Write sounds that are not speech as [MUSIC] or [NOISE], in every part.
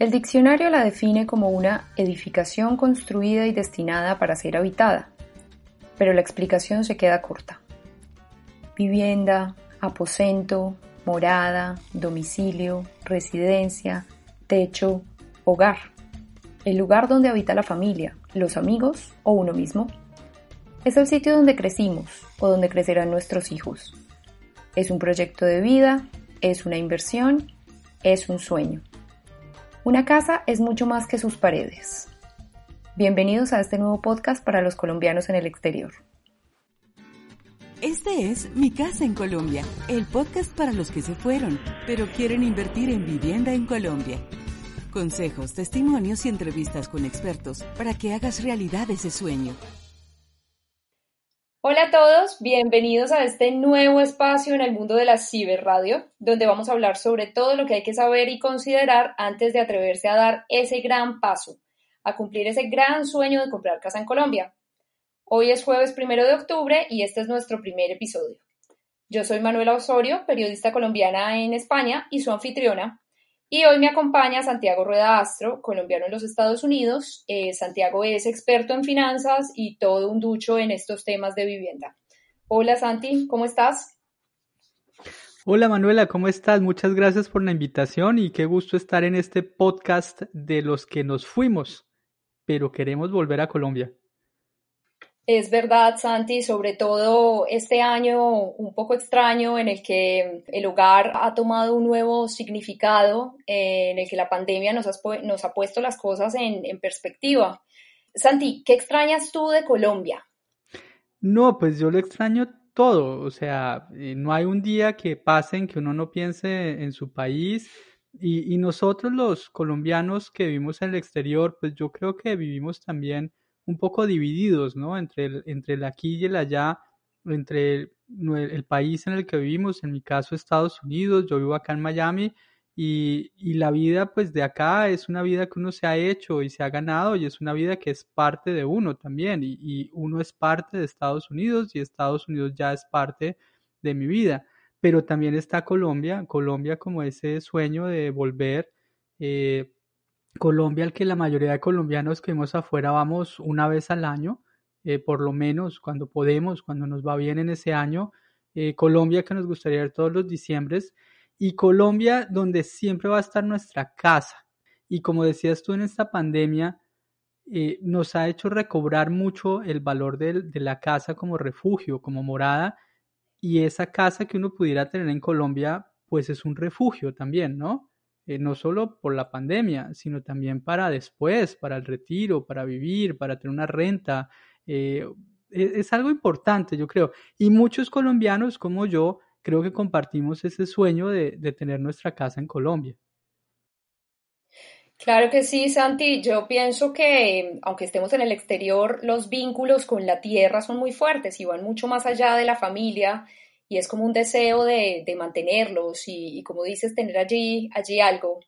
El diccionario la define como una edificación construida y destinada para ser habitada, pero la explicación se queda corta. Vivienda, aposento, morada, domicilio, residencia, techo, hogar. El lugar donde habita la familia, los amigos o uno mismo. Es el sitio donde crecimos o donde crecerán nuestros hijos. Es un proyecto de vida, es una inversión, es un sueño. Una casa es mucho más que sus paredes. Bienvenidos a este nuevo podcast para los colombianos en el exterior. Este es Mi Casa en Colombia, el podcast para los que se fueron, pero quieren invertir en vivienda en Colombia. Consejos, testimonios y entrevistas con expertos para que hagas realidad ese sueño. Hola a todos, bienvenidos a este nuevo espacio en el mundo de la ciberradio, donde vamos a hablar sobre todo lo que hay que saber y considerar antes de atreverse a dar ese gran paso, a cumplir ese gran sueño de comprar casa en Colombia. Hoy es jueves primero de octubre y este es nuestro primer episodio. Yo soy Manuela Osorio, periodista colombiana en España y su anfitriona. Y hoy me acompaña Santiago Rueda Astro, colombiano en los Estados Unidos. Eh, Santiago es experto en finanzas y todo un ducho en estos temas de vivienda. Hola Santi, ¿cómo estás? Hola Manuela, ¿cómo estás? Muchas gracias por la invitación y qué gusto estar en este podcast de los que nos fuimos, pero queremos volver a Colombia. Es verdad, Santi, sobre todo este año un poco extraño en el que el hogar ha tomado un nuevo significado, eh, en el que la pandemia nos, nos ha puesto las cosas en, perspectiva. Santi, ¿qué extrañas tú de Colombia? No, pues yo lo extraño todo, o sea, eh, no hay un día que pase en que uno no piense en su país y, y nosotros los colombianos que vivimos en el exterior, pues yo creo que vivimos también un poco divididos, ¿no? Entre el, entre el aquí y el allá, entre el, país en el que vivimos, en mi caso Estados Unidos, yo vivo acá en Miami, y, y, la vida pues de acá es una vida que uno se ha hecho y se ha ganado y es una vida que es parte de uno también y, y uno es parte de Estados Unidos y Estados Unidos ya es parte de mi vida. Pero también está Colombia, Colombia como ese sueño de volver eh, Colombia, al que la mayoría de colombianos que vemos afuera vamos una vez al año, eh, por lo menos cuando podemos, cuando nos va bien en ese año. Eh, Colombia que nos gustaría ver todos los diciembres y Colombia donde siempre va a estar nuestra casa. Y como decías tú en esta pandemia, eh, nos ha hecho recobrar mucho el valor de, de la casa como refugio, como morada, y esa casa que uno pudiera tener en Colombia, pues es un refugio también, ¿no? Eh, no solo por la pandemia, sino también para después, para el retiro, para vivir, para tener una renta. Eh, e-, es, algo importante, yo creo. Y muchos colombianos como yo creo que compartimos ese sueño de, de tener nuestra casa en Colombia. Claro que sí, Santi. Yo pienso que, aunque estemos en el exterior, los vínculos con la tierra son muy fuertes y van mucho más allá de la familia y es como un deseo de, mantenerlos y, como dices, tener allí, allí algo,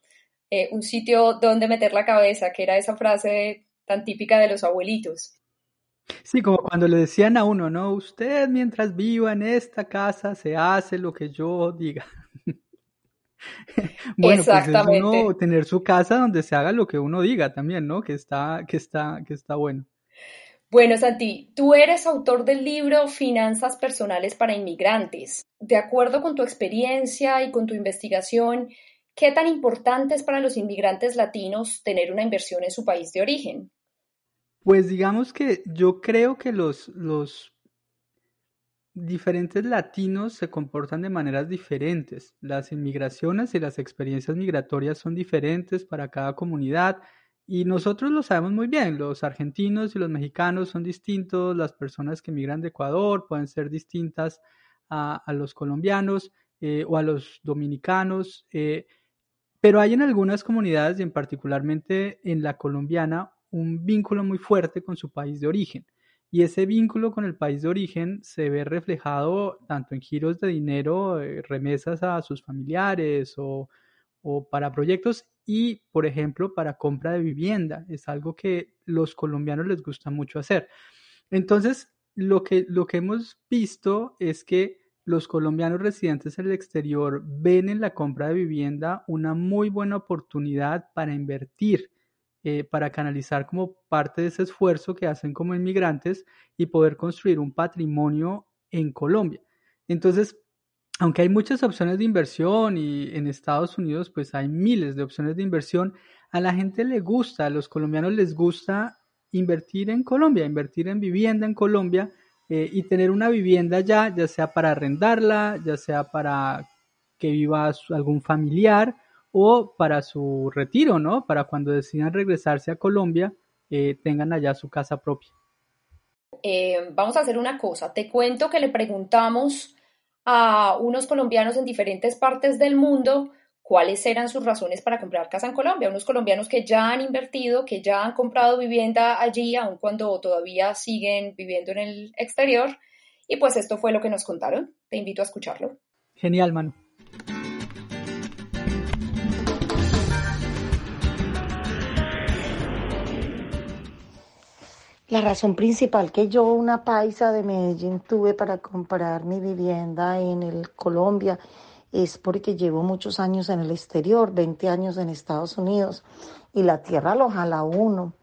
eh, un sitio donde meter la cabeza, que era esa frase tan típica de los abuelitos. Sí, como cuando le decían a uno, ¿no? Usted mientras viva en esta casa se hace lo que yo diga. [LAUGHS] bueno, Exactamente. pues es uno tener su casa donde se haga lo que uno diga también, ¿no? Que está, que está, que está bueno. Bueno, Santi, tú eres autor del libro Finanzas Personales para Inmigrantes. De acuerdo con tu experiencia y con tu investigación, ¿qué tan importante es para los inmigrantes latinos tener una inversión en su país de origen? Pues digamos que yo creo que los, los diferentes latinos se comportan de maneras diferentes. Las inmigraciones y las experiencias migratorias son diferentes para cada comunidad y nosotros lo sabemos muy bien, los argentinos y los mexicanos son distintos, las personas que migran de Ecuador pueden ser distintas a, los colombianos eh, o a los dominicanos, eh, pero hay en algunas comunidades y en particularmente en la colombiana un vínculo muy fuerte con su país de origen. Y ese vínculo con el país de origen se ve reflejado tanto en giros de dinero, eh, remesas a sus familiares o, o para proyectos y, por ejemplo, para compra de vivienda. Es algo que los colombianos les gusta mucho hacer. Entonces, lo que, lo que hemos visto es que los colombianos residentes en el exterior ven en la compra de vivienda una muy buena oportunidad para invertir, eh, para canalizar como parte de ese esfuerzo que hacen como inmigrantes y poder construir un patrimonio en Colombia. Entonces, aunque hay muchas opciones de inversión y en Estados Unidos pues hay miles de opciones de inversión, a la gente le gusta, a los colombianos les gusta invertir en Colombia, invertir en vivienda en Colombia eh, y tener una vivienda ya, ya sea para arrendarla, ya sea para que viva algún familiar o para su retiro, ¿no? Para cuando decidan regresarse a Colombia, eh, tengan allá su casa propia. Eh, vamos a hacer una cosa, te cuento que le preguntamos a unos colombianos en diferentes partes del mundo cuáles eran sus razones para comprar casa en Colombia. Unos colombianos que ya han invertido, que ya han comprado vivienda allí, aun cuando todavía siguen viviendo en el exterior. Y pues esto fue lo que nos contaron. Te invito a escucharlo. Genial, Manu. La razón principal que yo, una paisa de Medellín, tuve para comprar mi vivienda en el Colombia es porque llevo muchos años en el exterior, 20 años en Estados Unidos, y la tierra lo jala uno.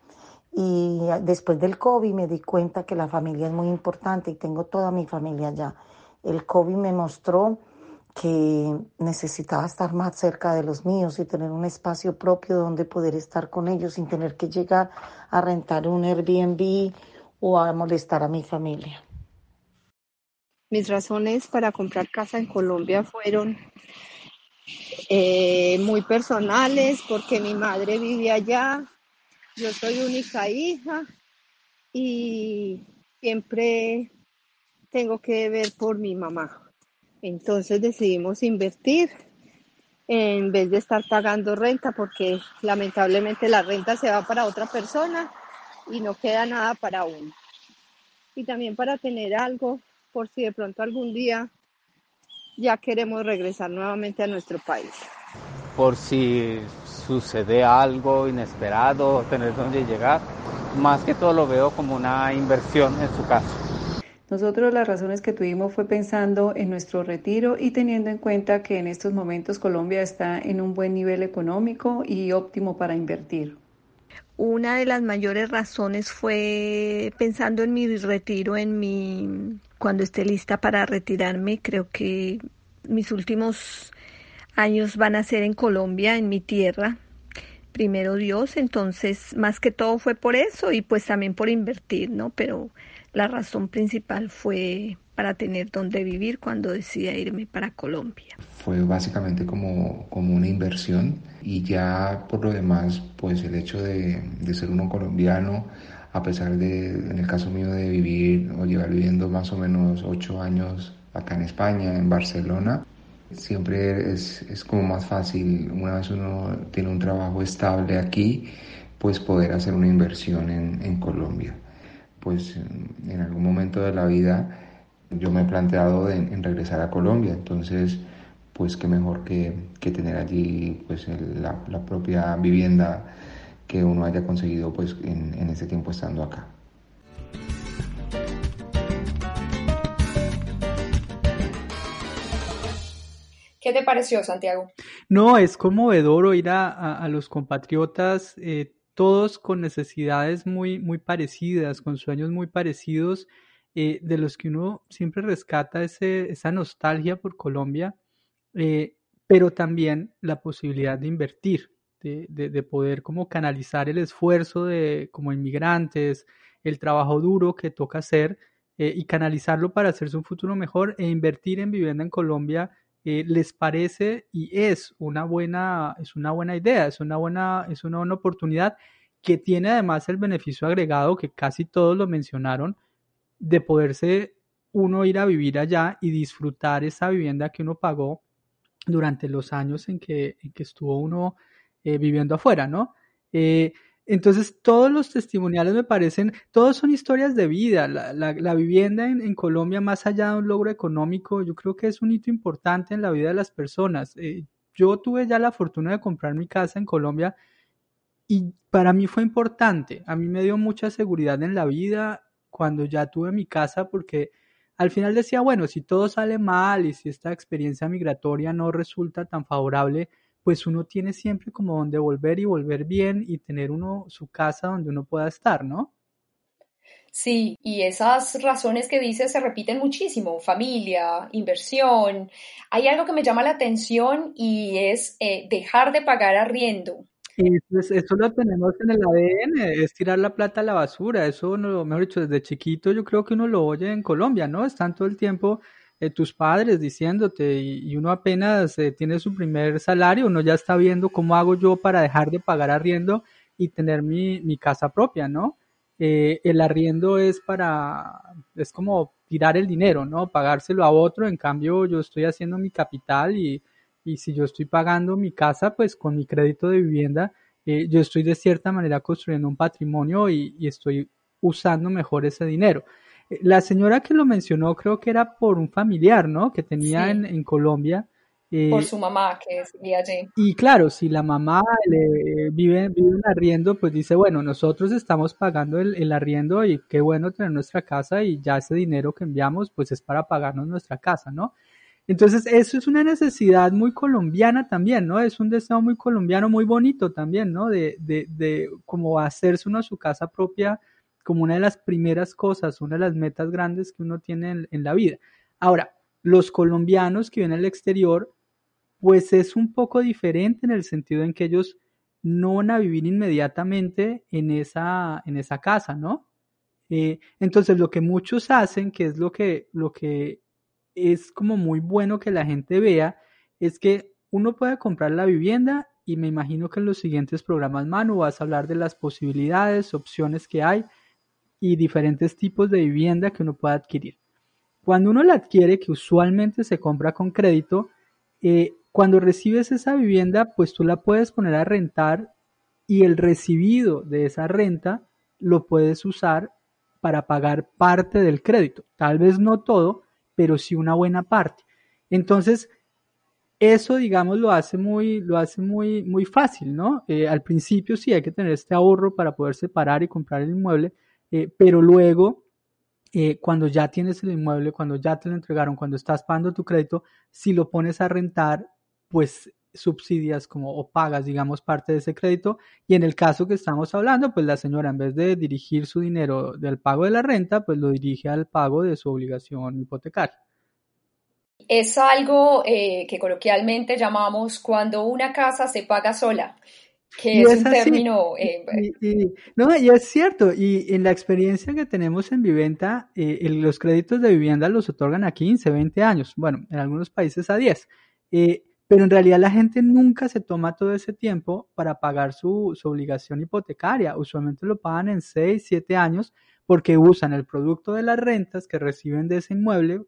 Y después del COVID me di cuenta que la familia es muy importante y tengo toda mi familia allá. El COVID me mostró que necesitaba estar más cerca de los míos y tener un espacio propio donde poder estar con ellos sin tener que llegar a rentar un Airbnb o a molestar a mi familia. Mis razones para comprar casa en Colombia fueron eh, muy personales porque mi madre vive allá, yo soy única hija y siempre tengo que ver por mi mamá. Entonces decidimos invertir en vez de estar pagando renta porque lamentablemente la renta se va para otra persona y no queda nada para uno. Y también para tener algo por si de pronto algún día ya queremos regresar nuevamente a nuestro país. Por si sucede algo inesperado, tener dónde llegar, más que todo lo veo como una inversión en su caso. Nosotros las razones que tuvimos fue pensando en nuestro retiro y teniendo en cuenta que en estos momentos Colombia está en un buen nivel económico y óptimo para invertir. Una de las mayores razones fue pensando en mi retiro, en mi cuando esté lista para retirarme. Creo que mis últimos años van a ser en Colombia, en mi tierra. Primero Dios, entonces más que todo fue por eso y pues también por invertir, ¿no? Pero la razón principal fue para tener donde vivir cuando decidí irme para Colombia. Fue básicamente como, como una inversión y ya por lo demás, pues el hecho de, de ser uno colombiano, a pesar de, en el caso mío, de vivir o llevar viviendo más o menos ocho años acá en España, en Barcelona, siempre es, es como más fácil, una vez uno tiene un trabajo estable aquí, pues poder hacer una inversión en, en Colombia. Pues en algún momento de la vida yo me he planteado en, regresar a Colombia, entonces pues qué mejor que, que tener allí pues la, la propia vivienda que uno haya conseguido pues en, en ese tiempo estando acá. ¿Qué te pareció, Santiago? No, es conmovedor oír a, a, los compatriotas, eh, todos con necesidades muy, muy parecidas, con sueños muy parecidos, eh, de los que uno siempre rescata ese, esa nostalgia por Colombia, eh, pero también la posibilidad de invertir de, poder como canalizar el esfuerzo de como inmigrantes, el trabajo duro que toca hacer eh, y canalizarlo para hacerse un futuro mejor e invertir en vivienda en Colombia eh, les parece y es una buena es una buena idea, es una buena es una oportunidad que tiene además el beneficio agregado que casi todos lo mencionaron de poderse uno ir a vivir allá y disfrutar esa vivienda que uno pagó durante los años en que, en que estuvo uno eh, viviendo afuera, ¿no? Eh, entonces, todos los testimoniales me parecen, todos son historias de vida. La, vivienda en, en, Colombia, más allá de un logro económico, yo creo que es un hito importante en la vida de las personas. Eh, yo tuve ya la fortuna de comprar mi casa en Colombia y para mí fue importante. A mí me dio mucha seguridad en la vida cuando ya tuve mi casa porque al final decía, bueno, si todo sale mal y si esta experiencia migratoria no resulta tan favorable, pues uno tiene siempre como donde volver y volver bien y tener uno su casa donde uno pueda estar, ¿no? Sí, y esas razones que dices se repiten muchísimo, familia, inversión. Hay algo que me llama la atención y es eh, dejar de pagar arriendo. Eso, eso, lo tenemos en el ADN, es tirar la plata a la basura. Eso, uno, mejor dicho, desde chiquito yo creo que uno lo oye en Colombia, ¿no? Están todo el tiempo eh, tus padres diciéndote y, uno apenas eh, tiene su primer salario, uno ya está viendo cómo hago yo para dejar de pagar arriendo y tener mi, mi casa propia, ¿no? Eh, el arriendo es para, es como tirar el dinero, ¿no? Pagárselo a otro, en cambio yo estoy haciendo mi capital y, y si yo estoy pagando mi casa, pues con mi crédito de vivienda, yo estoy de cierta manera construyendo un patrimonio y estoy usando mejor ese dinero. La señora que lo mencionó creo que era por un familiar, ¿no? Que tenía en, en Colombia por eh, su mamá que vivía allí. Y claro, si la mamá le, vive, vive en arriendo, pues dice, bueno, nosotros estamos pagando el, el, arriendo y qué bueno tener nuestra casa y ya ese dinero que enviamos, pues es para pagarnos nuestra casa, ¿no? Entonces, eso es una necesidad muy colombiana también, ¿no? Es un deseo muy colombiano, muy bonito también, ¿no? De, de, de como hacerse uno su casa propia como una de las primeras cosas, una de las metas grandes que uno tiene en, la vida. Ahora, los colombianos que viven al exterior, pues es un poco diferente en el sentido en que ellos no van a vivir inmediatamente en esa, en esa casa, ¿no? Eh, entonces lo que muchos hacen, que es lo que, lo que es como muy bueno que la gente vea, es que uno puede comprar la vivienda y me imagino que en los siguientes programas, Manu, vas a hablar de las posibilidades, opciones que hay y diferentes tipos de vivienda que uno puede adquirir. Cuando uno la adquiere, que usualmente se compra con crédito, eh, cuando recibes esa vivienda, pues tú la puedes poner a rentar y el recibido de esa renta lo puedes usar para pagar parte del crédito. Tal vez no todo, pero sí una buena parte. Entonces, eso, digamos, lo hace muy, lo hace muy, muy fácil, ¿no? Eh, al principio sí hay que tener este ahorro para poder separar y comprar el inmueble, eh, pero luego, eh, cuando ya tienes el inmueble, cuando ya te lo entregaron, cuando estás pagando tu crédito, si lo pones a rentar, pues subsidias como o pagas, digamos, parte de ese crédito. Y en el caso que estamos hablando, pues la señora en vez de dirigir su dinero del pago de la renta, pues lo dirige al pago de su obligación hipotecaria. Es algo eh, que coloquialmente llamamos cuando una casa se paga sola, que es, un término... Eh, no, y es cierto, y en la experiencia que tenemos en Viventa, eh, los créditos de vivienda los otorgan a 15, 20 años, bueno, en algunos países a 10 pero en realidad la gente nunca se toma todo ese tiempo para pagar su, obligación hipotecaria. Usualmente lo pagan en 6, 7 años porque usan el producto de las rentas que reciben de ese inmueble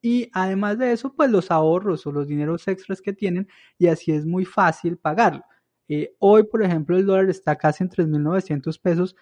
y además de eso, pues los ahorros o los dineros extras que tienen y así es muy fácil pagarlo. Eh, hoy, por ejemplo, el dólar está casi en 3.900 pesos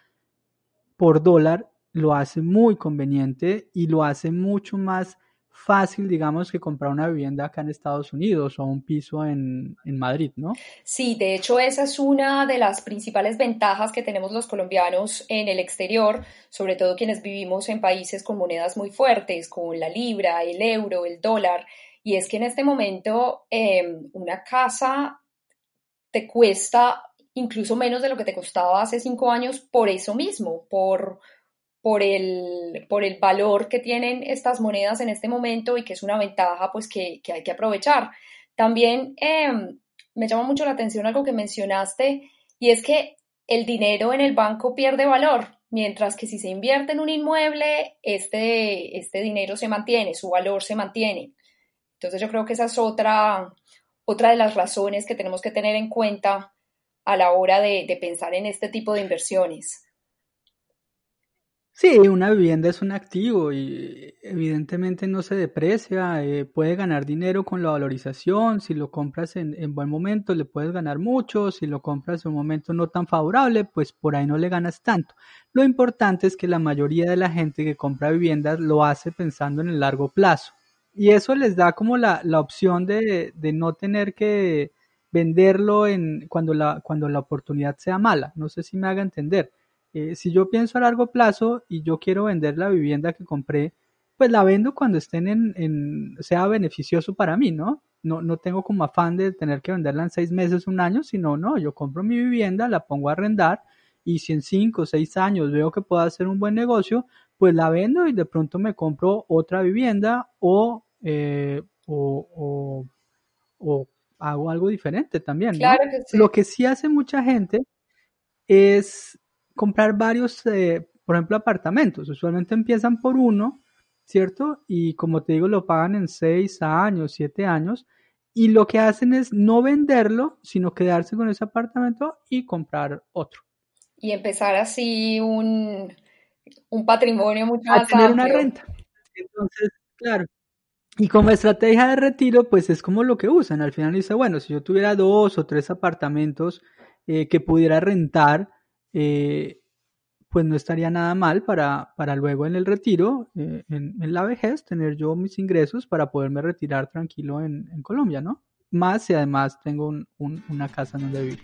por dólar, lo hace muy conveniente y lo hace mucho más fácil, digamos, que comprar una vivienda acá en Estados Unidos o un piso en, Madrid, ¿no? Sí, de hecho esa es una de las principales ventajas que tenemos los colombianos en el exterior, sobre todo quienes vivimos en países con monedas muy fuertes, con la libra, el euro, el dólar, y es que en este momento em, una casa te cuesta incluso menos de lo que te costaba hace cinco años por eso mismo, por por el, por el valor que tienen estas monedas en este momento y que es una ventaja pues que, hay que aprovechar. También em, me llama mucho la atención algo que mencionaste y es que el dinero en el banco pierde valor, mientras que si se invierte en un inmueble, este, este dinero se mantiene, su valor se mantiene. Entonces yo creo que esa es otra, otra de las razones que tenemos que tener en cuenta a la hora de pensar en este tipo de inversiones. Sí, una vivienda es un activo y evidentemente no se deprecia, eh, puede ganar dinero con la valorización, si lo compras en, en, buen momento le puedes ganar mucho, si lo compras en un momento no tan favorable, pues por ahí no le ganas tanto. Lo importante es que la mayoría de la gente que compra viviendas lo hace pensando en el largo plazo y eso les da como la, la opción de, de no tener que venderlo en, cuando, la, cuando la oportunidad sea mala, no sé si me haga entender. Eh, si yo pienso a largo plazo y yo quiero vender la vivienda que compré, pues la vendo cuando estén en, en, sea beneficioso para mí, ¿no? No, no tengo como afán de tener que venderla en seis meses, un año, sino, no, yo compro mi vivienda, la pongo a arrendar y si en cinco o seis años veo que puedo hacer un buen negocio, pues la vendo y de pronto me compro otra vivienda o, eh, o, o, hago algo diferente también. ¿no? Lo que sí hace mucha gente es comprar varios, eh, por ejemplo, apartamentos. Usualmente empiezan por uno, ¿cierto? Y como te digo, lo pagan en seis años, siete años. Y lo que hacen es no venderlo, sino quedarse con ese apartamento y comprar otro y empezar así un, un patrimonio mucho a tener una renta. Entonces, claro. Y como estrategia de retiro, pues es como lo que usan. Al final dice, bueno, si yo tuviera dos o tres apartamentos eh, que pudiera rentar, eh, pues no estaría nada mal para, para luego en el retiro, eh, en, la vejez, tener yo mis ingresos para poderme retirar tranquilo en, en Colombia, ¿no? Más si además tengo un, una casa donde vivir.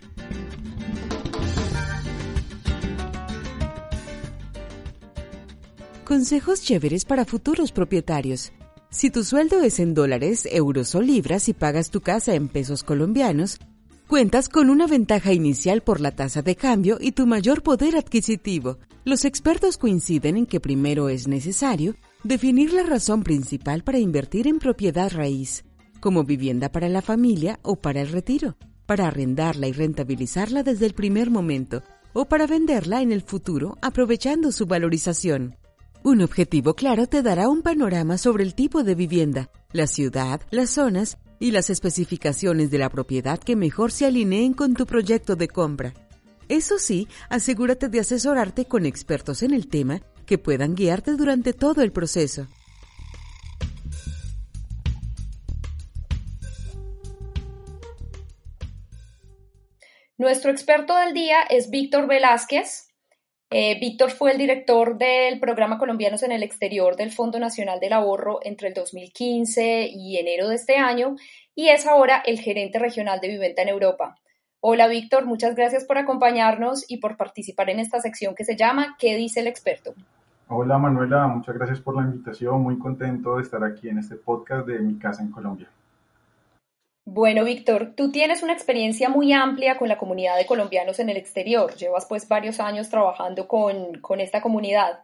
Consejos chéveres para futuros propietarios. Si tu sueldo es en dólares, euros o libras y pagas tu casa en pesos colombianos, cuentas con una ventaja inicial por la tasa de cambio y tu mayor poder adquisitivo. Los expertos coinciden en que primero es necesario definir la razón principal para invertir en propiedad raíz, como vivienda para la familia o para el retiro, para arrendarla y rentabilizarla desde el primer momento, o para venderla en el futuro aprovechando su valorización. Un objetivo claro te dará un panorama sobre el tipo de vivienda, la ciudad, las zonas y las especificaciones de la propiedad que mejor se alineen con tu proyecto de compra. Eso sí, asegúrate de asesorarte con expertos en el tema que puedan guiarte durante todo el proceso. Nuestro experto del día es Víctor Velázquez, eh, Víctor fue el director del programa Colombianos en el Exterior del Fondo Nacional del Ahorro entre el 2015 y enero de este año y es ahora el gerente regional de Viventa en Europa. Hola Víctor, muchas gracias por acompañarnos y por participar en esta sección que se llama ¿Qué dice el experto? Hola Manuela, muchas gracias por la invitación, muy contento de estar aquí en este podcast de Mi Casa en Colombia. Bueno, Víctor, tú tienes una experiencia muy amplia con la comunidad de colombianos en el exterior. Llevas pues varios años trabajando con, esta comunidad.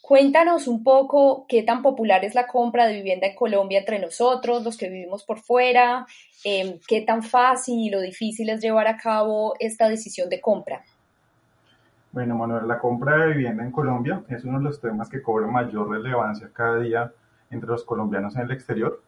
Cuéntanos un poco qué tan popular es la compra de vivienda en Colombia entre nosotros, los que vivimos por fuera, em, qué tan fácil o difícil es llevar a cabo esta decisión de compra. Bueno, Manuel, la compra de vivienda en Colombia es uno de los temas que cobra mayor relevancia cada día entre los colombianos en el exterior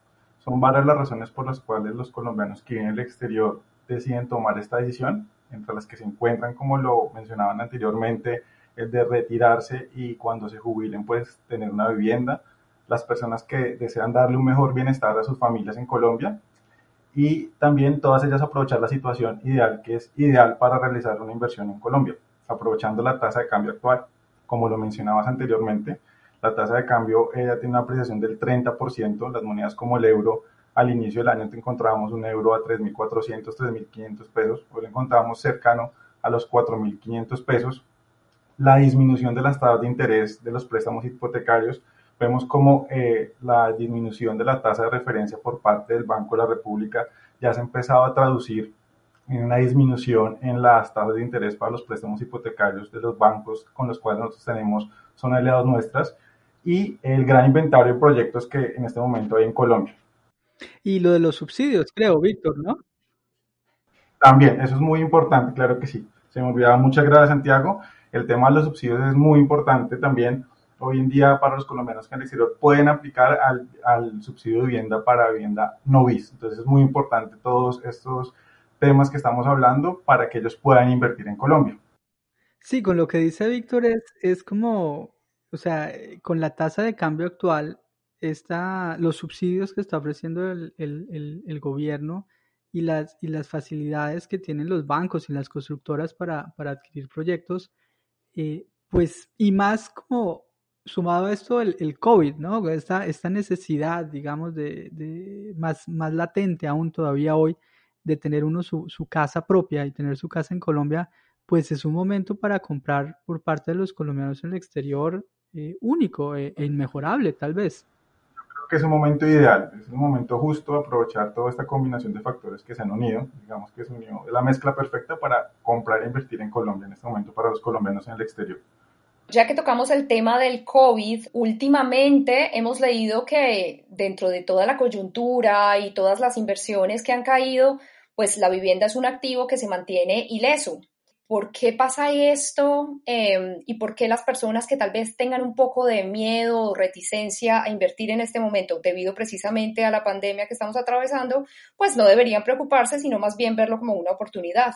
son varias las razones por las cuales los colombianos que viven en el exterior deciden tomar esta decisión, entre las que se encuentran, como lo mencionaban anteriormente, el de retirarse y cuando se jubilen, pues tener una vivienda, las personas que desean darle un mejor bienestar a sus familias en Colombia y también todas ellas aprovechar la situación ideal que es ideal para realizar una inversión en Colombia, aprovechando la tasa de cambio actual. Como lo mencionabas anteriormente, la tasa de cambio ella tiene una apreciación del 30%, las monedas como el euro, al inicio del año te encontrábamos un euro a 3.400, 3.500 pesos, hoy lo encontramos cercano a los 4.500 pesos. La disminución de las tasas de interés de los préstamos hipotecarios, vemos como eh, la disminución de la tasa de referencia por parte del Banco de la República ya se ha empezado a traducir en una disminución en las tasas de interés para los préstamos hipotecarios de los bancos con los cuales nosotros tenemos, son aliados nuestras y el gran inventario de proyectos que en este momento hay en Colombia. Y lo de los subsidios, creo, Víctor, ¿no? También, eso es muy importante, claro que sí. Se me olvidaba, muchas gracias Santiago. El tema de los subsidios es muy importante también. Hoy en día para los colombianos que en el exterior pueden aplicar al, al subsidio de vivienda para vivienda no bis. Entonces es muy importante todos estos temas que estamos hablando para que ellos puedan invertir en Colombia. Sí, con lo que dice Víctor es, es como o sea, eh, con la tasa de cambio actual, está, los subsidios que está ofreciendo el, gobierno y las, y las facilidades que tienen los bancos y las constructoras para, para adquirir proyectos, eh, pues, y más como sumado a esto el, el COVID, ¿no? Esta, esta necesidad, digamos, de, de, más, más latente aún todavía hoy, de tener uno su, su casa propia y tener su casa en Colombia, pues es un momento para comprar por parte de los colombianos en el exterior eh, único e, e, inmejorable tal vez. que es un momento ideal, es un momento justo aprovechar toda esta combinación de factores que se han unido, digamos que se unió, es la mezcla perfecta para comprar e invertir en Colombia en este momento para los colombianos en el exterior. Ya que tocamos el tema del COVID, últimamente hemos leído que dentro de toda la coyuntura y todas las inversiones que han caído, pues la vivienda es un activo que se mantiene ileso. ¿Por qué pasa esto? Em, ¿Y por qué las personas que tal vez tengan un poco de miedo o reticencia a invertir en este momento debido precisamente a la pandemia que estamos atravesando, pues no deberían preocuparse, sino más bien verlo como una oportunidad?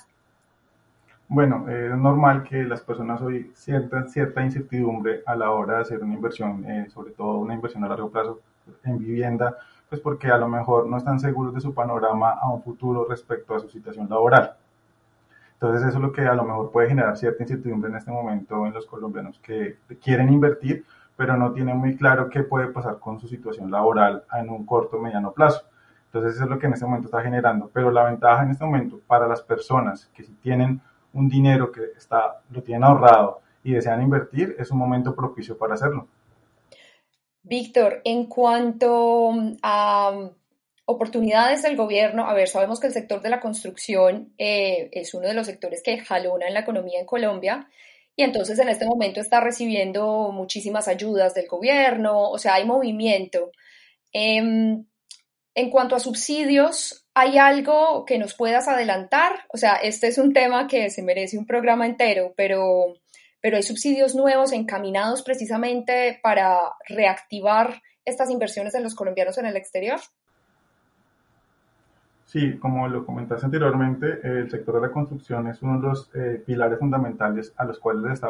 Bueno, es normal que las personas hoy sientan cierta incertidumbre a la hora de hacer una inversión, eh, sobre todo una inversión a largo plazo en vivienda, pues porque a lo mejor no están seguros de su panorama a un futuro respecto a su situación laboral. Entonces eso es lo que a lo mejor puede generar cierta incertidumbre en este momento en los colombianos que quieren invertir, pero no tienen muy claro qué puede pasar con su situación laboral en un corto o mediano plazo. Entonces eso es lo que en este momento está generando. Pero la ventaja en este momento para las personas que si tienen un dinero que está, lo tienen ahorrado y desean invertir, es un momento propicio para hacerlo. Víctor, en cuanto a oportunidades del gobierno, a ver, sabemos que el sector de la construcción eh, es uno de los sectores que jalona en la economía en Colombia y entonces en este momento está recibiendo muchísimas ayudas del gobierno, o sea, hay movimiento. Em, en cuanto a subsidios, ¿hay algo que nos puedas adelantar? O sea, este es un tema que se merece un programa entero, pero, pero hay subsidios nuevos encaminados precisamente para reactivar estas inversiones de los colombianos en el exterior. Sí, como lo comentaste anteriormente, el sector de la construcción es uno de los eh, pilares fundamentales a los cuales le está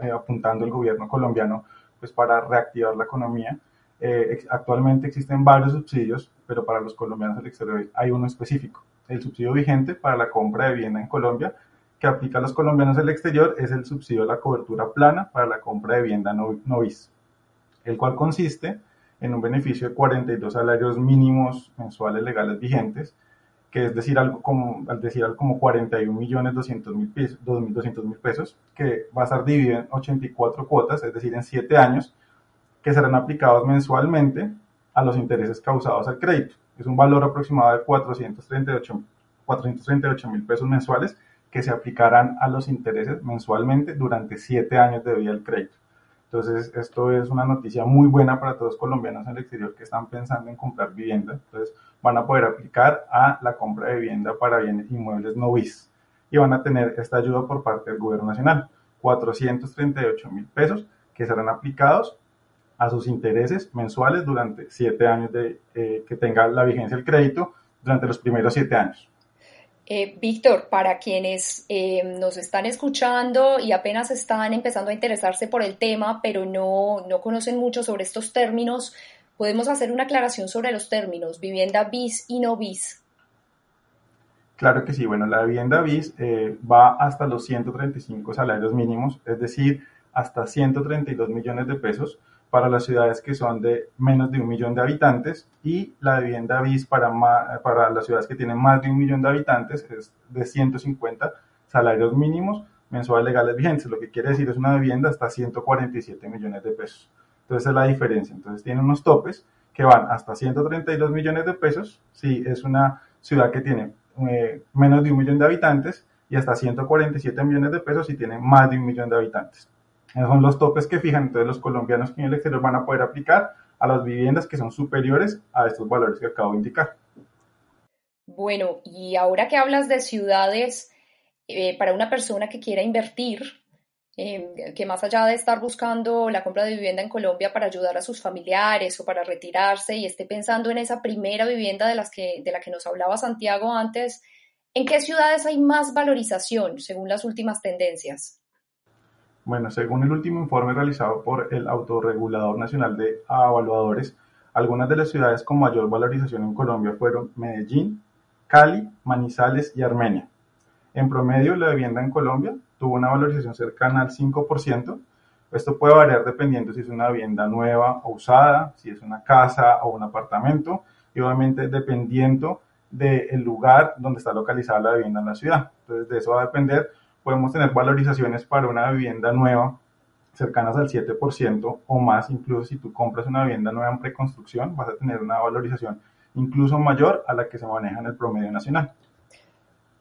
eh, apuntando el gobierno colombiano pues, para reactivar la economía eh, actualmente existen varios subsidios, pero para los colombianos del exterior hay uno específico. El subsidio vigente para la compra de vivienda en Colombia, que aplica a los colombianos del exterior, es el subsidio de la cobertura plana para la compra de vivienda no, bis, el cual consiste en un beneficio de 42 salarios mínimos mensuales legales vigentes, que es decir algo como, al decir algo como 41 millones 200 mil pesos, que va a estar dividido en 84 cuotas, es decir, en 7 años, que serán aplicados mensualmente a los intereses causados al crédito. Es un valor aproximado de 438 mil pesos mensuales que se aplicarán a los intereses mensualmente durante siete años de vida del crédito. Entonces, esto es una noticia muy buena para todos los colombianos en el exterior que están pensando en comprar vivienda. Entonces, van a poder aplicar a la compra de vivienda para bienes inmuebles no bis y van a tener esta ayuda por parte del gobierno nacional, 438 mil pesos que serán aplicados a sus intereses mensuales durante siete años de eh, que tenga la vigencia del crédito durante los primeros siete años. Eh, Víctor, para quienes eh, nos están escuchando y apenas están empezando a interesarse por el tema, pero no, no conocen mucho sobre estos términos, podemos hacer una aclaración sobre los términos, vivienda bis y no bis. Claro que sí, bueno, la vivienda bis va hasta los 135 salarios mínimos, es decir, hasta 132 millones de pesos para las ciudades que son de menos de un millón de habitantes y la vivienda BIS para, para las ciudades que tienen más de un millón de habitantes es de 150 salarios mínimos mensuales legales vigentes, lo que quiere decir es una vivienda hasta 147 millones de pesos. Entonces es la diferencia. Entonces tiene unos topes que van hasta 132 millones de pesos si es una ciudad que tiene eh, menos de un millón de habitantes y hasta 147 millones de pesos si tiene más de un millón de habitantes. Esos son los topes que fijan, entonces los colombianos que en el exterior van a poder aplicar a las viviendas que son superiores a estos valores que acabo de indicar. Bueno, y ahora que hablas de ciudades, eh, para una persona que quiera invertir, em, que más allá de estar buscando la compra de vivienda en Colombia para ayudar a sus familiares o para retirarse y esté pensando en esa primera vivienda de, las que, de la que nos hablaba Santiago antes, ¿en qué ciudades hay más valorización según las últimas tendencias? Bueno, según el último informe realizado por el Autorregulador Nacional de Evaluadores, algunas de las ciudades con mayor valorización en Colombia fueron Medellín, Cali, Manizales y Armenia. En promedio, la vivienda en Colombia tuvo una valorización cercana al 5%. Esto puede variar dependiendo si es una vivienda nueva o usada, si es una casa o un apartamento, y obviamente dependiendo del lugar donde está localizada la vivienda en la ciudad. Entonces, de eso va a depender podemos tener valorizaciones para una vivienda nueva cercanas al 7% o más, incluso si tú compras una vivienda nueva en preconstrucción, vas a tener una valorización incluso mayor a la que se maneja en el promedio nacional.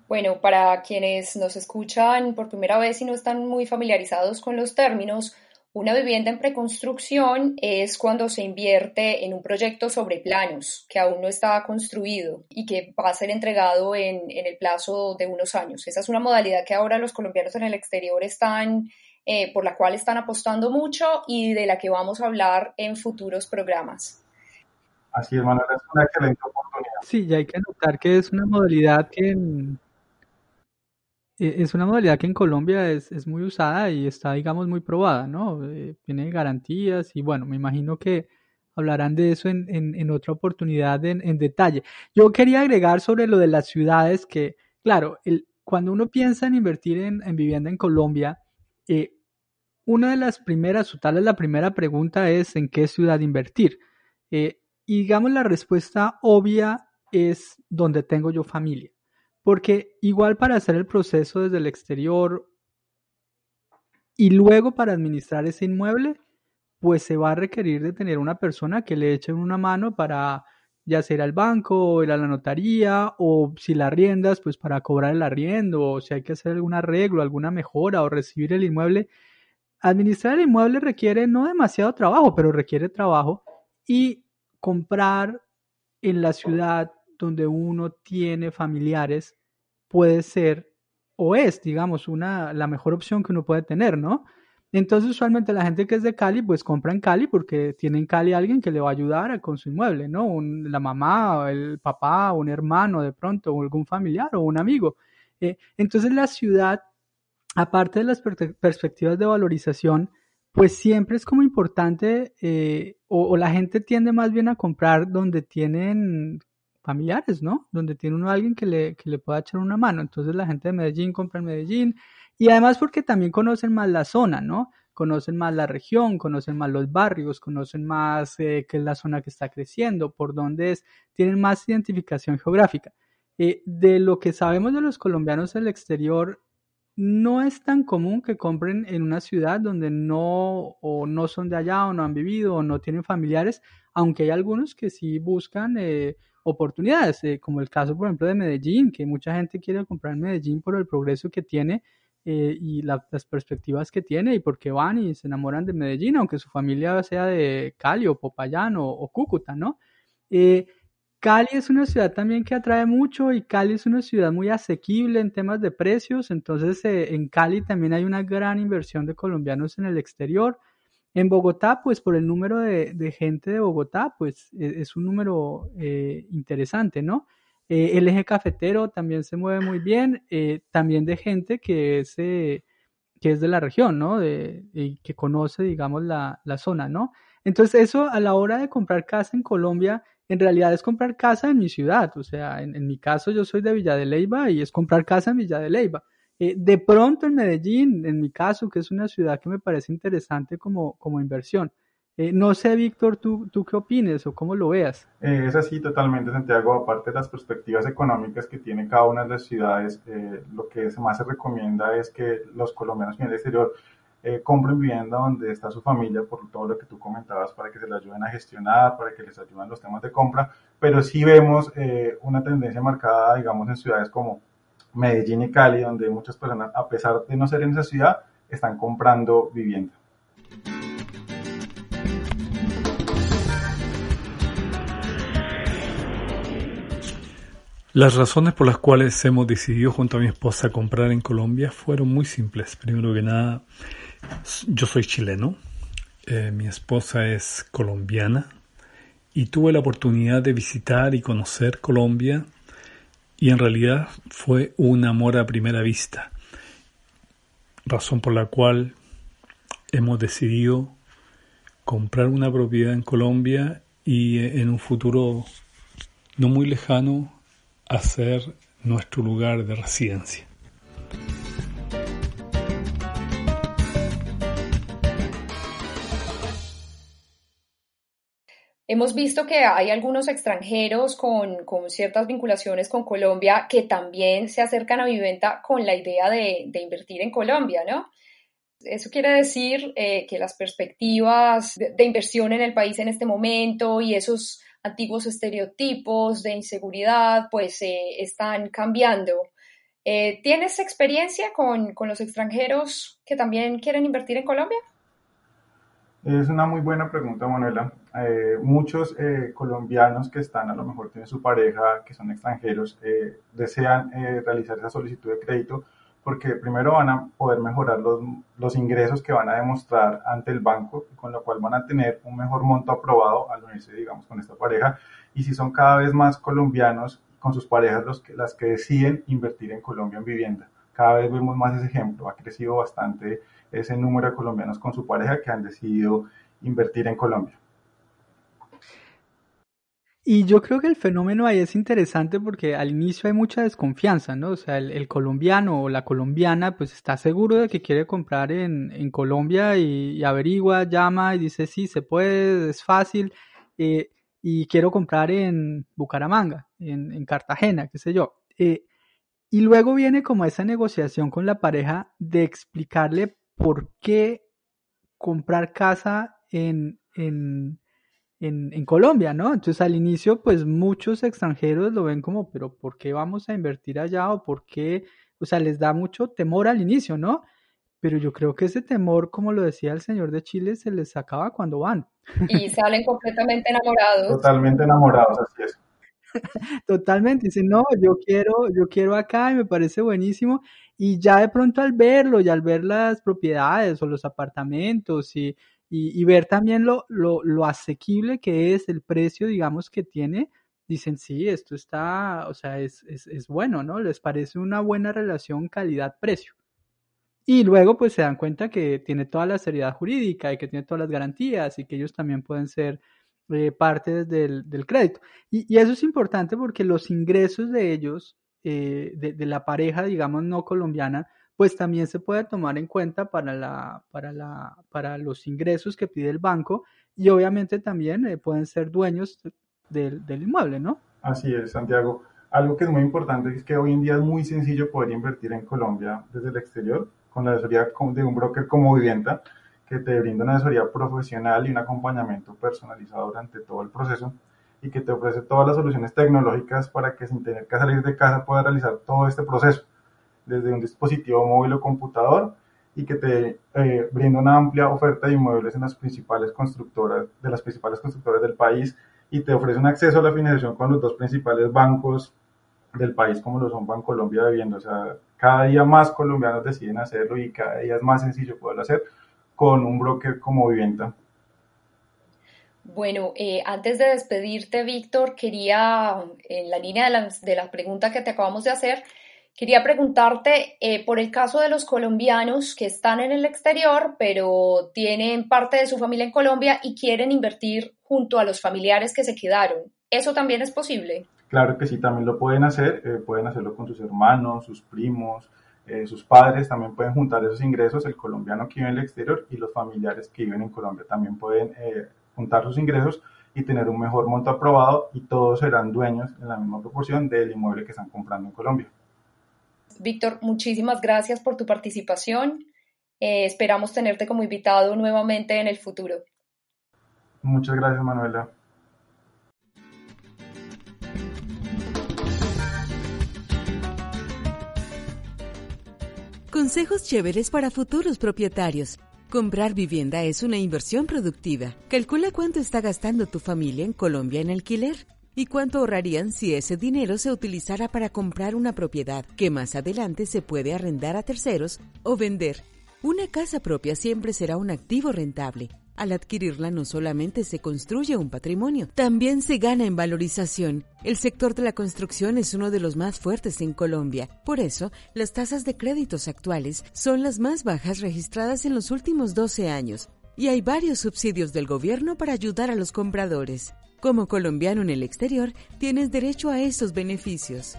Bueno, para quienes nos escuchan por primera vez y no están muy familiarizados con los términos, una vivienda en preconstrucción es cuando se invierte en un proyecto sobre planos que aún no está construido y que va a ser entregado en, el plazo de unos años. Esa es una modalidad que ahora los colombianos en el exterior están, eh, por la cual están apostando mucho y de la que vamos a hablar en futuros programas. Así es, Manuel, es una excelente oportunidad. Sí, y hay que notar que es una modalidad que es una modalidad que en Colombia es, es muy usada y está, digamos, muy probada, ¿no? Eh, tiene garantías y bueno, me imagino que hablarán de eso en, en, otra oportunidad en, en, detalle. Yo quería agregar sobre lo de las ciudades que, claro, el, cuando uno piensa en invertir en, en vivienda en Colombia, eh, una de las primeras, o tal vez la primera pregunta es en qué ciudad invertir. Eh, y digamos la respuesta obvia es donde tengo yo familia. Porque igual para hacer el proceso desde el exterior y luego para administrar ese inmueble, pues se va a requerir de tener una persona que le eche una mano para ya sea al banco o ir a la notaría o si la arriendas, pues para cobrar el arriendo o si hay que hacer algún arreglo, alguna mejora o recibir el inmueble. Administrar el inmueble requiere no demasiado trabajo, pero requiere trabajo y comprar en la ciudad donde uno tiene familiares puede ser o es, digamos, una, la mejor opción que uno puede tener, ¿no? Entonces, usualmente la gente que es de Cali, pues compra en Cali porque tiene en Cali alguien que le va a ayudar con su inmueble, ¿no? la mamá, el papá, un hermano de pronto, o algún familiar o un amigo. Eh, entonces, la ciudad, aparte de las perspectivas de valorización, pues siempre es como importante, eh, o, o, la gente tiende más bien a comprar donde tienen familiares, ¿no? Donde tiene uno a alguien que le, que le pueda echar una mano. Entonces la gente de Medellín compra en Medellín y además porque también conocen más la zona, ¿no? Conocen más la región, conocen más los barrios, conocen más eh, qué es la zona que está creciendo, por dónde es, tienen más identificación geográfica. Eh, de lo que sabemos de los colombianos en el exterior, no es tan común que compren en una ciudad donde no o no son de allá o no han vivido o no tienen familiares, aunque hay algunos que sí buscan eh, oportunidades, eh, como el caso, por ejemplo, de Medellín, que mucha gente quiere comprar en Medellín por el progreso que tiene eh, y las perspectivas que tiene y porque van y se enamoran de Medellín, aunque su familia sea de Cali o Popayán o, Cúcuta, ¿no? Eh, Cali es una ciudad también que atrae mucho y Cali es una ciudad muy asequible en temas de precios, entonces en Cali también hay una gran inversión de colombianos en el exterior. En Bogotá, pues por el número de, gente de Bogotá, pues e, es, un número eh, interesante, ¿no? Eh, el eje cafetero también se mueve muy bien, eh, también de gente que es, que es de la región, ¿no? De, que conoce, digamos, la, la, zona, ¿no? Entonces eso a la hora de comprar casa en Colombia, en realidad es comprar casa en mi ciudad, o sea, en, en mi caso yo soy de Villa de Leyva y es comprar casa en Villa de Leyva. Eh, de pronto en Medellín, en mi caso, que es una ciudad que me parece interesante como, como inversión. Eh, no sé, Víctor, ¿tú, ¿tú qué opines o cómo lo veas? Eh, es así totalmente, Santiago. Aparte de las perspectivas económicas que tiene cada una de las ciudades, lo que más se recomienda es que los colombianos en el exterior compren vivienda donde está su familia, por todo lo que tú comentabas, para que se les ayuden a gestionar, para que les ayuden los temas de compra. Pero sí vemos una tendencia marcada, digamos, en ciudades como Medellín y Cali, donde muchas personas, a pesar de no ser en esa ciudad, están comprando vivienda. Las razones por las cuales hemos decidido junto a mi esposa comprar en Colombia fueron muy simples. Primero que nada, yo soy chileno, eh, mi esposa es colombiana y tuve la oportunidad de visitar y conocer Colombia y en realidad fue un amor a primera vista, razón por la cual hemos decidido comprar una propiedad en Colombia y eh, en un futuro no muy lejano hacer nuestro lugar de residencia. Hemos visto que hay algunos extranjeros con, ciertas vinculaciones con Colombia que también se acercan a Viventa con la idea de, invertir en Colombia, ¿no? Eso quiere decir eh, que las perspectivas de, inversión en el país en este momento y esos antiguos estereotipos de inseguridad pues eh, están cambiando. Eh, ¿Tienes experiencia con, con los extranjeros que también quieren invertir en Colombia? Es una muy buena pregunta, Manuela. Eh, muchos eh, colombianos que están, a lo mejor tienen su pareja, que son extranjeros, eh, desean realizar esa solicitud de crédito porque primero van a poder mejorar los, los, ingresos que van a demostrar ante el banco, con lo cual van a tener un mejor monto aprobado al unirse, digamos, con esta pareja. Y si son cada vez más colombianos con sus parejas los que, las que deciden invertir en Colombia en vivienda. Cada vez vemos más ese ejemplo, ha crecido bastante ese número de colombianos con su pareja que han decidido invertir en Colombia. Y yo creo que el fenómeno ahí es interesante porque al inicio hay mucha desconfianza, ¿no? O sea, el, colombiano o la colombiana pues está seguro de que quiere comprar en, Colombia y, averigua, llama y dice, sí, se puede, es fácil, eh, y quiero comprar en Bucaramanga, en, en Cartagena, qué sé yo. Eh, y luego viene como esa negociación con la pareja de explicarle por qué comprar casa en, en, en, Colombia, ¿no? Entonces al inicio, pues muchos extranjeros lo ven como, pero ¿por qué vamos a invertir allá? O por qué, o sea, les da mucho temor al inicio, ¿no? Pero yo creo que ese temor, como lo decía el señor de Chile, se les acaba cuando van. Y salen completamente enamorados. Totalmente enamorados, así es. [LAUGHS] Totalmente, dice, no, yo quiero, yo quiero acá y me parece buenísimo. Y ya de pronto al verlo y al ver las propiedades o los apartamentos y, y, ver también lo, lo, lo, asequible que es el precio, digamos, que tiene, dicen, sí, esto está, o sea, es, es, es bueno, ¿no? Les parece una buena relación calidad-precio. Y luego pues se dan cuenta que tiene toda la seriedad jurídica y que tiene todas las garantías y que ellos también pueden ser eh, parte del, del crédito. Y, y, eso es importante porque los ingresos de ellos, eh, de, la pareja, digamos, no colombiana, pues también se puede tomar en cuenta para, la, para, la, para los ingresos que pide el banco y obviamente también eh, pueden ser dueños del, del inmueble, ¿no? Así es, Santiago. Algo que es muy importante es que hoy en día es muy sencillo poder invertir en Colombia desde el exterior con la asesoría de un broker como Vivienda que te brinda una asesoría profesional y un acompañamiento personalizado durante todo el proceso y que te ofrece todas las soluciones tecnológicas para que sin tener que salir de casa puedas realizar todo este proceso desde un dispositivo móvil o computador y que te eh, brinda una amplia oferta de inmuebles en las principales constructoras de las principales constructoras del país y te ofrece un acceso a la financiación con los dos principales bancos del país como lo son Bancolombia Vivienda. O sea, cada día más colombianos deciden hacerlo y cada día es más sencillo poderlo hacer con un broker como Vivienda. Bueno, eh, antes de despedirte, Víctor, quería, en la línea de la, de la, pregunta que te acabamos de hacer, quería preguntarte eh, por el caso de los colombianos que están en el exterior, pero tienen parte de su familia en Colombia y quieren invertir junto a los familiares que se quedaron. ¿Eso también es posible? Claro que sí, también lo pueden hacer. Eh, pueden hacerlo con sus hermanos, sus primos, eh, sus padres también pueden juntar esos ingresos, el colombiano que vive en el exterior y los familiares que viven en Colombia también pueden juntar sus ingresos y tener un mejor monto aprobado y todos serán dueños en la misma proporción del inmueble que están comprando en Colombia. Víctor, muchísimas gracias por tu participación. Eh, esperamos tenerte como invitado nuevamente en el futuro. Muchas gracias, Manuela. Consejos chéveres para futuros propietarios. Comprar vivienda es una inversión productiva. Calcula cuánto está gastando tu familia en Colombia en alquiler y cuánto ahorrarían si ese dinero se utilizara para comprar una propiedad que más adelante se puede arrendar a terceros o vender. Una casa propia siempre será un activo rentable al adquirirla no solamente se construye un patrimonio, también se gana en valorización. El sector de la construcción es uno de los más fuertes en Colombia. Por eso, las tasas de créditos actuales son las más bajas registradas en los últimos 12 años. Y hay varios subsidios del gobierno para ayudar a los compradores. Como colombiano en el exterior, tienes derecho a esos beneficios.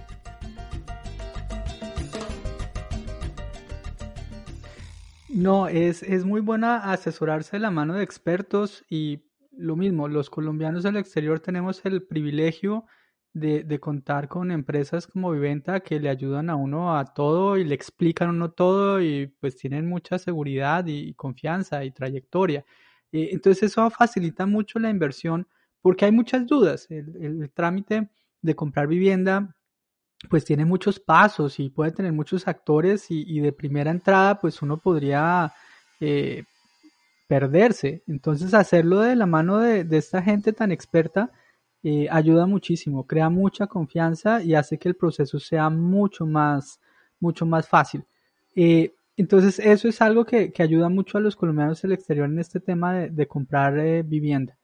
No, es, es muy buena asesorarse de la mano de expertos y lo mismo, los colombianos del exterior tenemos el privilegio de, de, contar con empresas como Viventa que le ayudan a uno a todo y le explican a uno todo y pues tienen mucha seguridad y, confianza y trayectoria. Eh, entonces eso facilita mucho la inversión porque hay muchas dudas. El, el, trámite de comprar vivienda pues tiene muchos pasos y puede tener muchos actores y, de primera entrada pues uno podría eh, perderse. Entonces hacerlo de la mano de, esta gente tan experta eh, ayuda muchísimo, crea mucha confianza y hace que el proceso sea mucho más, mucho más fácil. Eh, entonces eso es algo que, ayuda mucho a los colombianos del exterior en este tema de, comprar vivienda.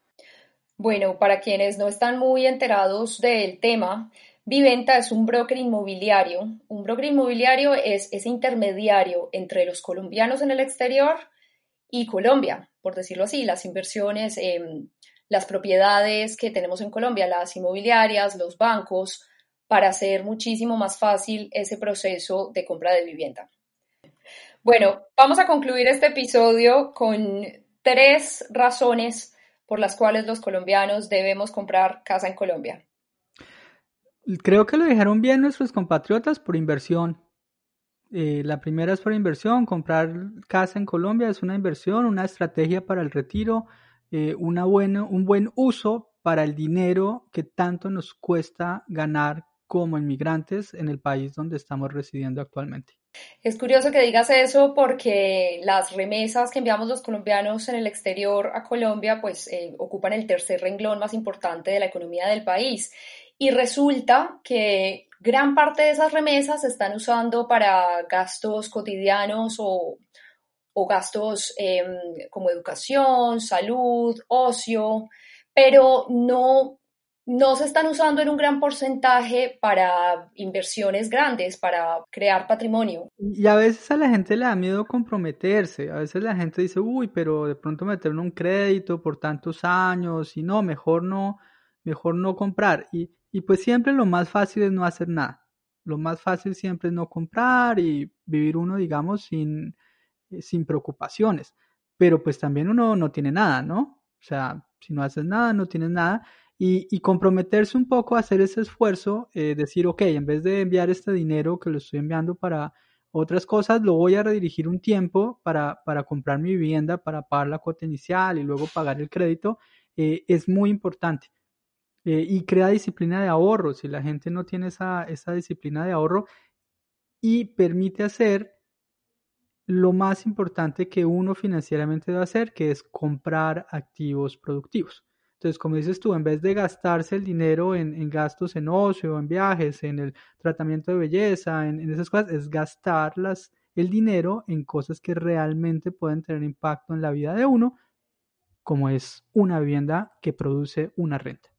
Bueno, para quienes no están muy enterados del tema, Viventa es un broker inmobiliario. Un broker inmobiliario es ese intermediario entre los colombianos en el exterior y Colombia, por decirlo así, las inversiones, eh, las propiedades que tenemos en Colombia, las inmobiliarias, los bancos, para hacer muchísimo más fácil ese proceso de compra de vivienda. Bueno, vamos a concluir este episodio con tres razones por las cuales los colombianos debemos comprar casa en Colombia. Creo que lo dijeron bien nuestros compatriotas por inversión. Eh, la primera es por inversión, comprar casa en Colombia es una inversión, una estrategia para el retiro, eh, una buena, un buen uso para el dinero que tanto nos cuesta ganar como inmigrantes en el país donde estamos residiendo actualmente. Es curioso que digas eso porque las remesas que enviamos los colombianos en el exterior a Colombia pues eh, ocupan el tercer renglón más importante de la economía del país y resulta que gran parte de esas remesas se están usando para gastos cotidianos o, o gastos em, como educación, salud, ocio, pero no, no se están usando en un gran porcentaje para inversiones grandes, para crear patrimonio. Y a veces a la gente le da miedo comprometerse, a veces la gente dice, uy, pero de pronto meterme un crédito por tantos años y no, mejor no, mejor no comprar. Y y pues siempre lo más fácil es no hacer nada. Lo más fácil siempre es no comprar y vivir uno, digamos, sin, eh, sin preocupaciones. Pero pues también uno no tiene nada, ¿no? O sea, si no haces nada, no tienes nada. Y, comprometerse un poco a hacer ese esfuerzo, eh, decir, ok, en vez de enviar este dinero que lo estoy enviando para otras cosas, lo voy a redirigir un tiempo para, para comprar mi vivienda, para pagar la cuota inicial y luego pagar el crédito, eh, es muy importante. Eh, y crea disciplina de ahorro. Si la gente no tiene esa, disciplina de ahorro y permite hacer lo más importante que uno financieramente debe hacer, que es comprar activos productivos. Entonces, como dices tú, en vez de gastarse el dinero en, gastos en ocio, en viajes, en el tratamiento de belleza, en esas cosas, es gastar el dinero en cosas que realmente pueden tener impacto en la vida de uno, como es una vivienda que produce una renta.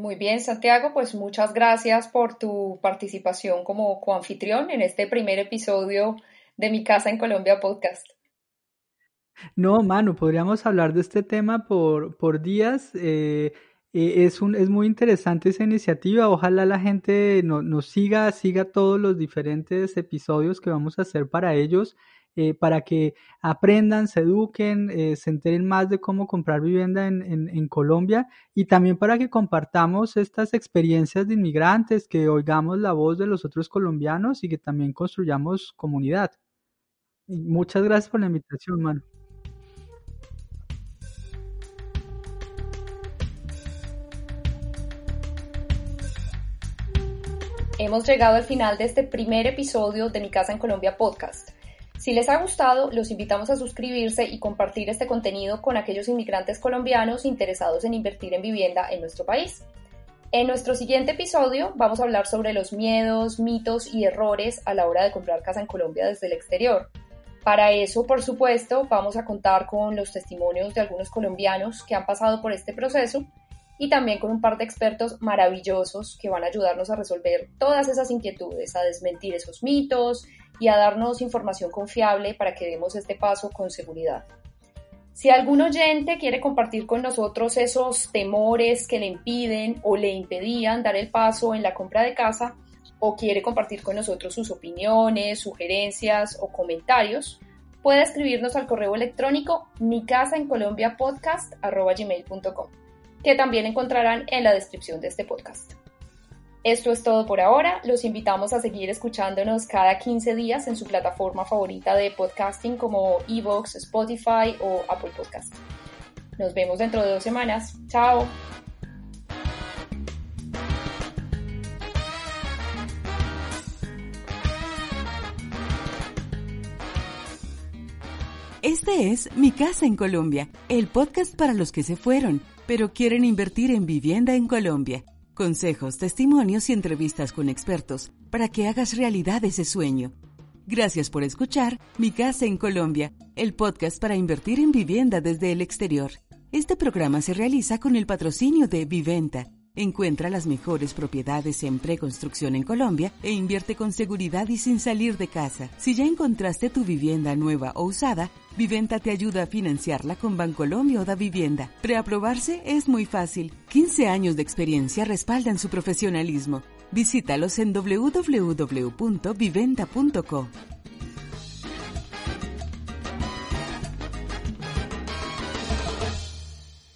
Muy bien, Santiago, pues muchas gracias por tu participación como coanfitrión en este primer episodio de Mi Casa en Colombia podcast. No, Manu, podríamos hablar de este tema por, por días. Eh, eh, es, un, es muy interesante esa iniciativa. Ojalá la gente nos siga, siga todos los diferentes episodios que vamos a hacer para ellos. Eh, para que aprendan, se eduquen, eh, se enteren más de cómo comprar vivienda en, Colombia y también para que compartamos estas experiencias de inmigrantes, que oigamos la voz de los otros colombianos y que también construyamos comunidad. muchas gracias por la invitación, mano. Hemos llegado al final de este primer episodio de Mi Casa en Colombia podcast. Si les ha gustado, los invitamos a suscribirse y compartir este contenido con aquellos inmigrantes colombianos interesados en invertir en vivienda en nuestro país. En nuestro siguiente episodio vamos a hablar sobre los miedos, mitos y errores a la hora de comprar casa en Colombia desde el exterior. Para eso, por supuesto, vamos a contar con los testimonios de algunos colombianos que han pasado por este proceso y también con un par de expertos maravillosos que van a ayudarnos a resolver todas esas inquietudes, a desmentir esos mitos y a darnos información confiable para que demos este paso con seguridad. Si algún oyente quiere compartir con nosotros esos temores que le impiden o le impedían dar el paso en la compra de casa, o quiere compartir con nosotros sus opiniones, sugerencias o comentarios, puede escribirnos al correo electrónico mi casa en Colombia que también encontrarán en la descripción de este podcast. Esto es todo por ahora. Los invitamos a seguir escuchándonos cada 15 días en su plataforma favorita de podcasting como Evox, Spotify o Apple Podcast. Nos vemos dentro de dos semanas. Chao. Este es Mi Casa en Colombia, el podcast para los que se fueron, pero quieren invertir en vivienda en Colombia. Consejos, testimonios y entrevistas con expertos para que hagas realidad ese sueño. Gracias por escuchar Mi Casa en Colombia, el podcast para invertir en vivienda desde el exterior. Este programa se realiza con el patrocinio de Viventa Encuentra las mejores propiedades en preconstrucción en Colombia e invierte con seguridad y sin salir de casa. Si ya encontraste tu vivienda nueva o usada, Viventa te ayuda a financiarla con Bancolombia o Da Vivienda. Preaprobarse es muy fácil. 15 años de experiencia respaldan su profesionalismo. Visítalos en www.viventa.co.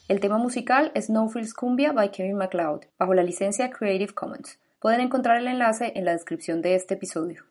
El tema musical es No Frills Cumbia by Kevin MacLeod, bajo la licencia Creative Commons. Pueden encontrar el enlace en la descripción de este episodio.